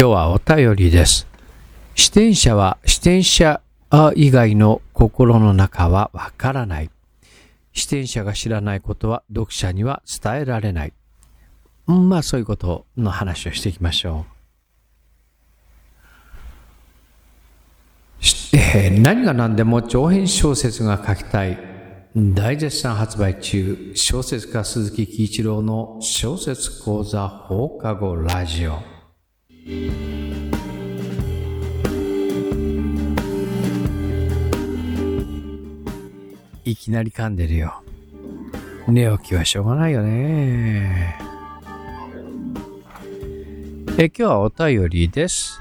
今日はお便りです。視点者は視点者以外の心の中はわからない。視点者が知らないことは読者には伝えられない。うんまあそういうことの話をしていきましょう。えー何が何でも長編小説が書きたい。大絶賛発売中、小説家鈴木喜一郎の小説講座放課後ラジオ。いきなり噛んでるよ。寝起きはしょうがないよね。え、今日はお便りです。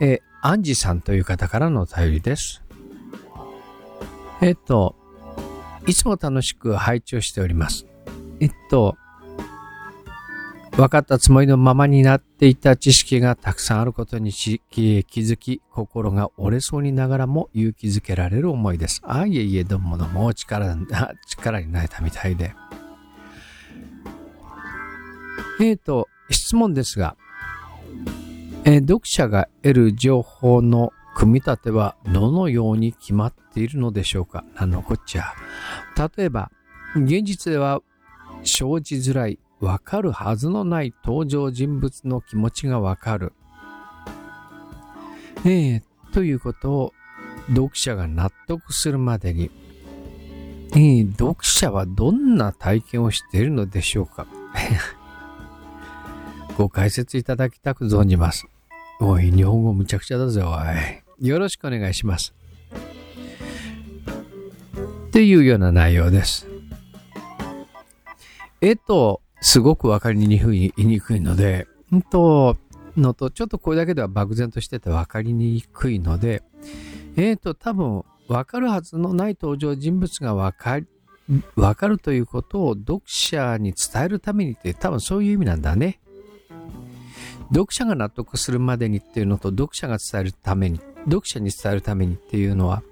え、アンジさんという方からのお便りです。えっと、いつも楽しく拝聴しております。えっと、分かったつもりのままになっていた知識がたくさんあることに気づき、心が折れそうにながらも勇気づけられる思いです。ああ、いえいえ、どうもどうも力、力になれたみたいで。えっ、と、質問ですが、えー読者が得る情報の組み立てはどのように決まっているのでしょうか？なんのこっちゃ。例えば、現実では生じづらい、わかるはずのない登場人物の気持ちがわかる。えーということを読者が納得するまでに、えー読者はどんな体験をしているのでしょうか ご解説いただきたく存じます。おい、日本語むちゃくちゃだぜ、おい。よろしくお願いします。っていうような内容です。えと、すごくわかりにくいにくいので、んと、のと、ちょっとこれだけでは漠然としててわかりにくいので、えっと、多分、わかるはずのない登場人物がわかり、わかるということを読者に伝えるためにって多分そういう意味なんだね。読者が納得するまでにっていうのと読者が伝えるために、読者に伝えるためにっていうのは、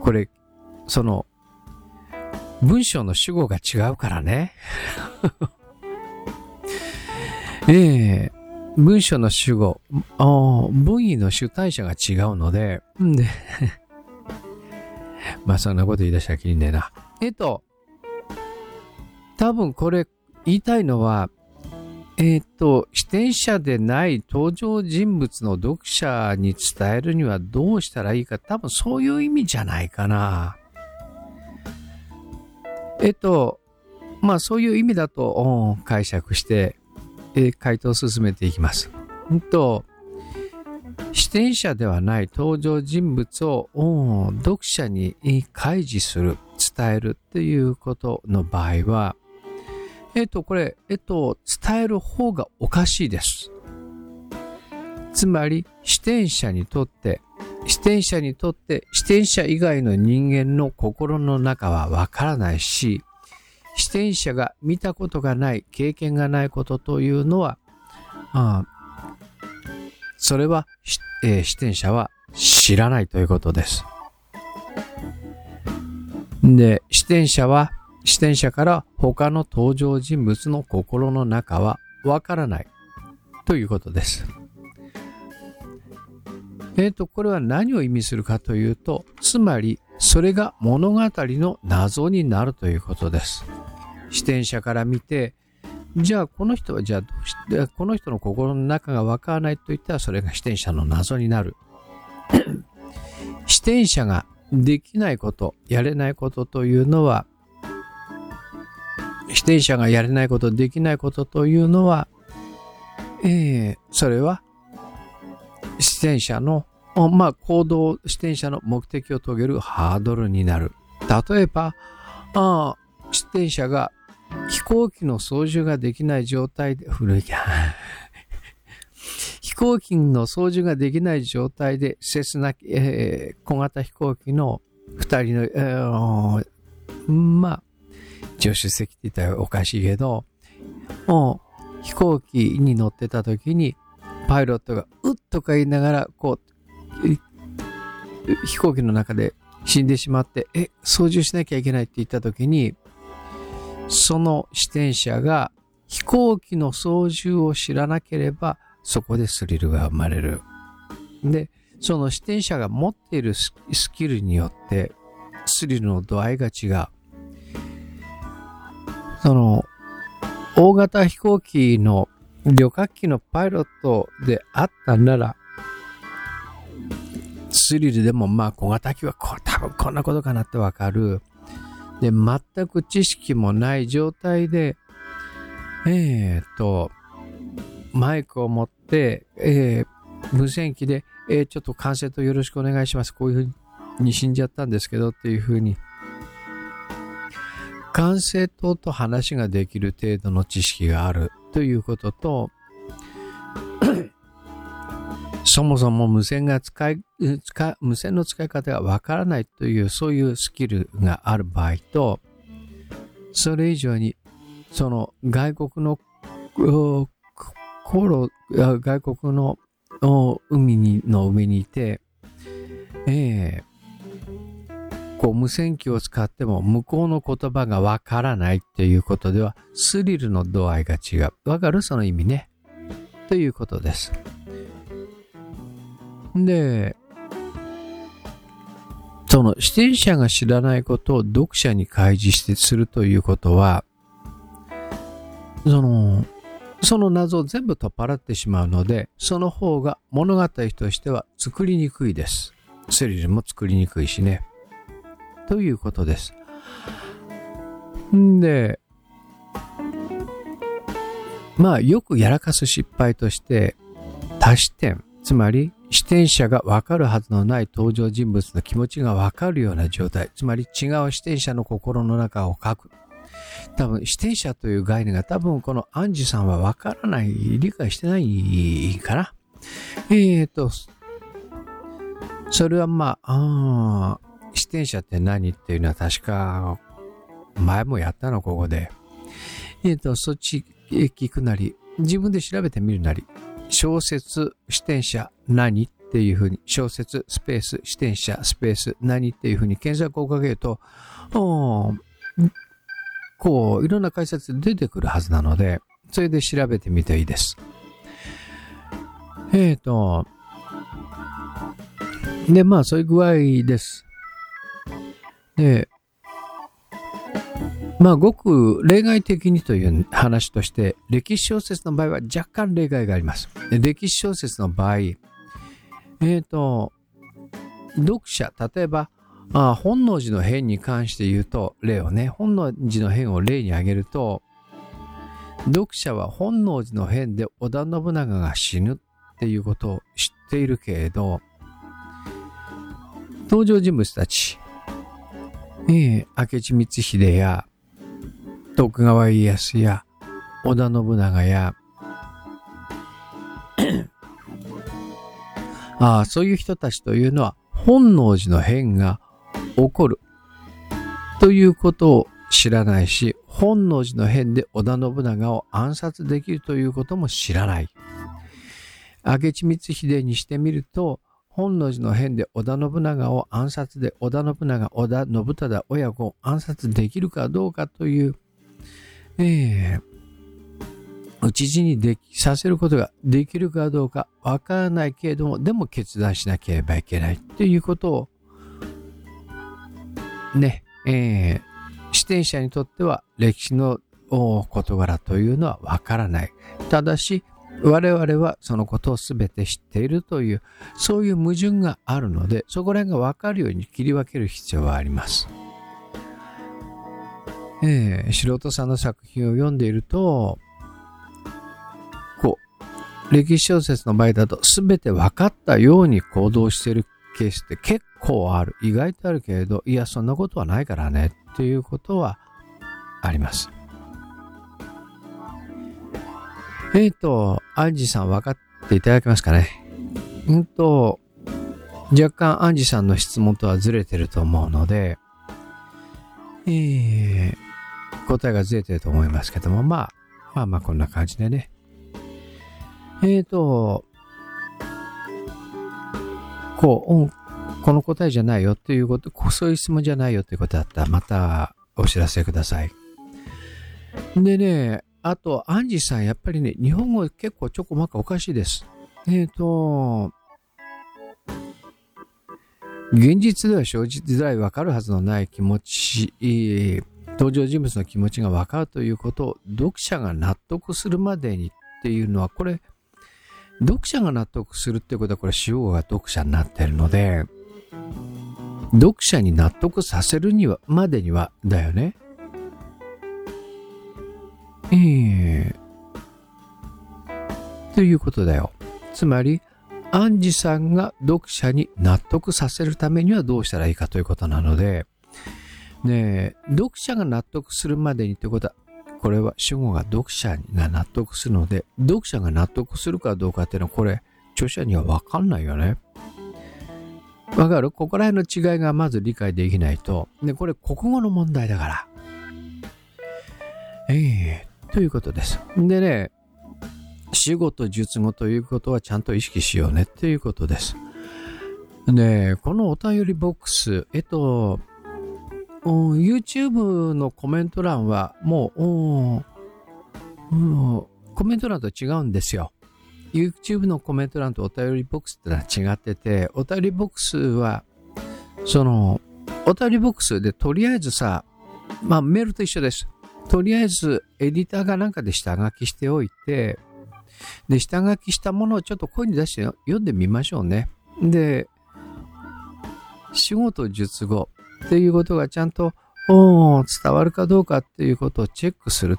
これ、その、文章の主語が違うからね。ええ文章の主語、文意の主体者が違うので、で、まあそんなこと言い出したらきりねえな。えっと、多分これ言いたいのは、えっ、と、視点者でない登場人物の読者に伝えるにはどうしたらいいか、多分そういう意味じゃないかな。えっ、と、まあそういう意味だと解釈して、回答を進めていきます。うんと、視点者ではない登場人物を読者に開示する、伝えるっていうことの場合は、えっ、と、これ、えっ、と、伝える方がおかしいです。つまり、視点者にとって、視点者にとって、視点者以外の人間の心の中はわからないし、視点者が見たことがない、経験がないことというのは、あそれは、えー視点者は知らないということです。で、視点者は、視点者から他の登場人物の心の中はわからないということです。えっ、と、これは何を意味するかというと、つまり、それが物語の謎になるということです。視点者から見て、じゃあこの人はじゃあどうして、この人の心の中がわからないと言ったらそれが視点者の謎になる。視点者ができないこと、やれないことというのは、視点者がやれないこと、できないことというのは、えーそれは、視点者の、おまあ、行動、視点者の目的を遂げるハードルになる。例えば、あー視点者が飛行機の操縦ができない状態で、古いか。飛行機の操縦ができない状態で、セスナ、えー小型飛行機の二人の、えーまあ、助手席って言ったらおかしいけど、もう飛行機に乗ってた時に、パイロットがうっとか言いながら、こう、飛行機の中で死んでしまって、え、操縦しなきゃいけないって言った時に、その視点者が飛行機の操縦を知らなければ、そこでスリルが生まれる。で、その視点者が持っているスキルによって、スリルの度合いが違う。その、大型飛行機の旅客機のパイロットであったなら、スリルでもまあ小型機はこ多分こんなことかなってわかる。で、全く知識もない状態で、えー、っと、マイクを持って、えー、無線機で、えー、ちょっと完成とよろしくお願いします。こういうふうに死んじゃったんですけどっていうふうに、完成等と話ができる程度の知識があるということと、そもそも無線が使い、使無線の使い方がわからないという、そういうスキルがある場合と、それ以上に、その外国の、航路、外国の海にの上にいて、えー、こう無線機を使っても向こうの言葉がわからないっていうことではスリルの度合いが違う。わかる？その意味ね。ということです。で、その視点者が知らないことを読者に開示してするということは、その、その謎を全部取っ払ってしまうので、その方が物語としては作りにくいです。スリルも作りにくいしね。ということです。んで、まあよくやらかす失敗として、多視点、つまり視点者がわかるはずのない登場人物の気持ちがわかるような状態、つまり違う視点者の心の中を書く。多分、視点者という概念が多分このアンジュさんはわからない、理解してないかな。えーと、それはまあ、あ視点者って何っていうのは確か、前もやったの、ここで。えーと、そっち聞くなり、自分で調べてみるなり、小説視点者何っていうふうに、小説スペース視点者スペース何っていうふうに検索をかけると、こう、いろんな解説出てくるはずなので、それで調べてみていいです。えっ、ー、と、で、まあ、そういう具合です。で、まあ、ごく例外的にという話として、歴史小説の場合は若干例外があります。歴史小説の場合、えっ、ー、と、読者、例えば、あ本能寺の変に関して言うと、例をね、本能寺の変を例に挙げると、読者は本能寺の変で織田信長が死ぬっていうことを知っているけれど、登場人物たち、ええ明智光秀や、徳川家康や、織田信長や、ああ、そういう人たちというのは、本能寺の変が起こるということを知らないし、本能寺の変で織田信長を暗殺できるということも知らない。明智光秀にしてみると、本能寺の変で織田信長を暗殺で織田信長、織田信忠親子を暗殺できるかどうかという、えー、討ち死にできさせることができるかどうかわからないけれども、でも決断しなければいけないということをね、えー、視点者にとっては歴史の事柄というのはわからない。ただし、我々はそのことを全て知っているという、そういう矛盾があるので、そこら辺がわかるように切り分ける必要はあります。えー、素人さんの作品を読んでいると、こう、歴史小説の場合だと全て分かったように行動してるケースって結構ある。意外とあるけれど、いや、そんなことはないからねっていうことはあります。えっ、ー、と、アンジさん分かっていただけますかね？うんと、若干アンジさんの質問とはずれてると思うので、えー、答えがずれてると思いますけども、まあ、まあまあこんな感じでね。えっ、ー、と、こう、うん、この答えじゃないよっていうこと、そういう質問じゃないよっていうことだったら、またお知らせください。でね、あと、アンジさん、やっぱりね、日本語結構ちょこまかおかしいです。えっ、ー、と、現実では生じづらい分かるはずのない気持ち、登場人物の気持ちが分かるということを読者が納得するまでにっていうのは、これ、読者が納得するってことは、これ、主語が読者になってるので、読者に納得させるには、までには、だよね。ええー、ということだよ。つまり、アンジさんが読者に納得させるためにはどうしたらいいかということなので、ね読者が納得するまでにってことは、これは主語が読者が納得するので、読者が納得するかどうかっていうのは、これ、著者にはわかんないよね。わかる？ここら辺の違いがまず理解できないと、ね、これ国語の問題だから。ええー、ということです。でね、死語と術語ということはちゃんと意識しようねっていうことです。で、このお便りボックス、えっと、YouTube のコメント欄はもう、コメント欄と違うんですよ。YouTube のコメント欄とお便りボックスってのは違ってて、お便りボックスは、その、お便りボックスでとりあえずさ、まあメールと一緒です。とりあえずエディターがなんかで下書きしておいて、で、下書きしたものをちょっと声に出して読んでみましょうね。で、仕事術後っていうことがちゃんと伝わるかどうかっていうことをチェックする。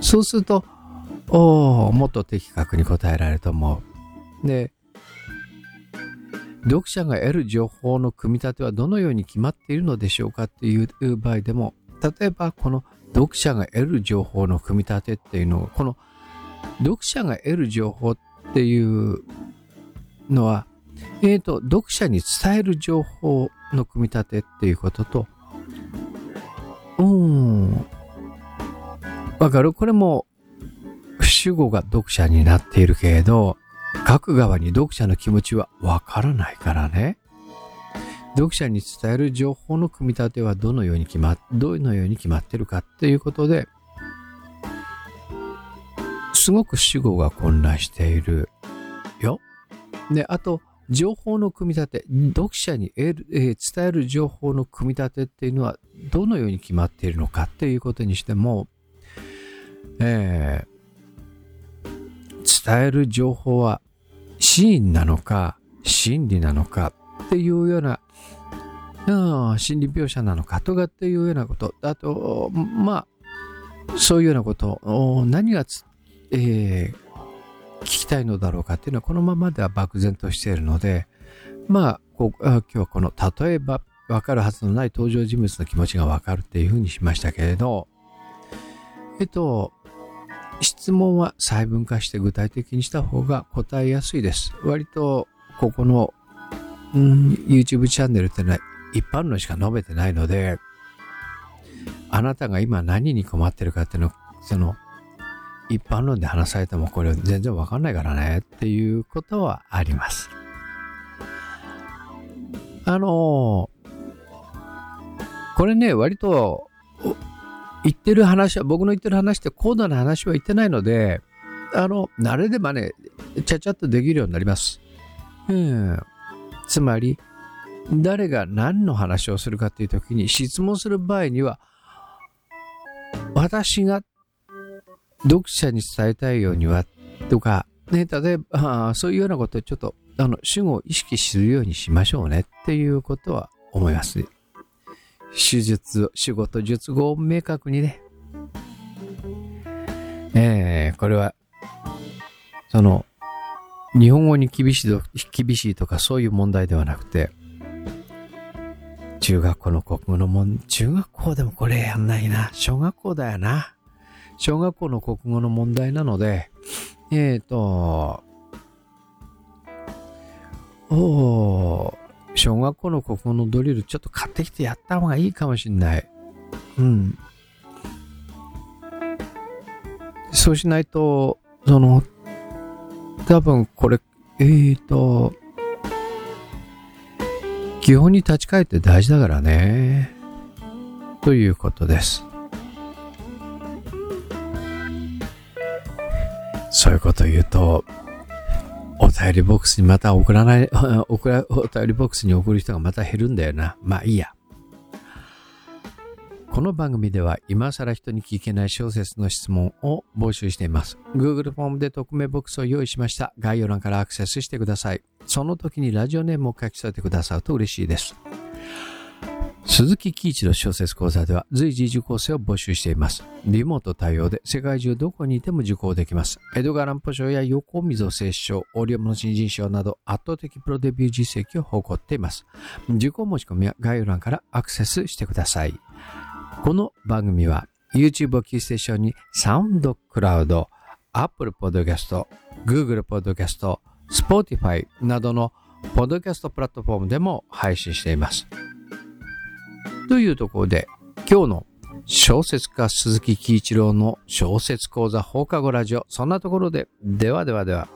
そうすると、おもっと的確に答えられると思う。で、読者が得る情報の組み立てはどのように決まっているのでしょうかっていう場合でも、例えばこの読者が得る情報の組み立てっていうのを、この読者が得る情報っていうのは、えっ、ー、と、読者に伝える情報の組み立てっていうことと、うん、わかる？これも主語が読者になっているけれど、書く側に読者の気持ちはわからないからね。読者に伝える情報の組み立てはどのように決まっ、どのように決まってるかっていうことで、すごく主語が混乱しているよ。で、あと、情報の組み立て、読者にえー、伝える情報の組み立てっていうのはどのように決まっているのかっていうことにしても、えー、伝える情報は真意なのか真理なのかっていうような、うん、心理描写なのかとかっていうようなこと、あと、まあ、そういうようなこと、何がえー、聞きたいのだろうかっていうのはこのままでは漠然としているので、まあ、こう今日はこの例えば分かるはずのない登場人物の気持ちが分かるっていうふうにしましたけれど、えっと、質問は細分化して具体的にした方が答えやすいです。割とここの、うん、YouTube チャンネルってのは一般のしか述べてないので、あなたが今何に困ってるかっていうの、その一般論で話されてもこれ全然わかんないからねっていうことはあります。あのこれね、割と言ってる話は、僕の言ってる話って高度な話は言ってないので、あの、慣れればね、ちゃちゃっとできるようになります。うん。つまり、誰が何の話をするかっていう時に質問する場合には、私がっ読者に伝えたいようには、とか、ね、例えば、そういうようなことをちょっと、あの、主語を意識するようにしましょうねっていうことは思います。手術、仕事、術語を明確にね。えー、これは、その、日本語に厳しいと、厳しいとかそういう問題ではなくて、中学校の国語の問、中学校でもこれやんないな。小学校だよな。小学校の国語の問題なので、えっ、ー、と、お小学校の国語のドリルちょっと買ってきてやった方がいいかもしんない。うん。そうしないと、その、多分これ、えっ、ー、と、基本に立ち返って大事だからね。ということです。そういうこと言うと、お便りボックスにまた送らない、送ら、お便りボックスに送る人がまた減るんだよな。まあいいや。この番組では今更人に聞けない小説の質問を募集しています。Google フォームで匿名ボックスを用意しました。概要欄からアクセスしてください。その時にラジオネームを書き添えてくださると嬉しいです。鈴木喜一の小説講座では随時受講生を募集しています。リモート対応で世界中どこにいても受講できます。江戸川乱歩賞や横溝聖賞、オリオムの新人賞など圧倒的プロデビュー実績を誇っています。受講申し込みは概要欄からアクセスしてください。この番組は YouTube をキーステーションにサウンドクラウド、Apple Podcast、Google Podcast、Spotify などのポッドキャストプラットフォームでも配信しています。というところで、今日の小説家鈴木喜一郎の小説講座放課後ラジオ、そんなところで、ではではでは。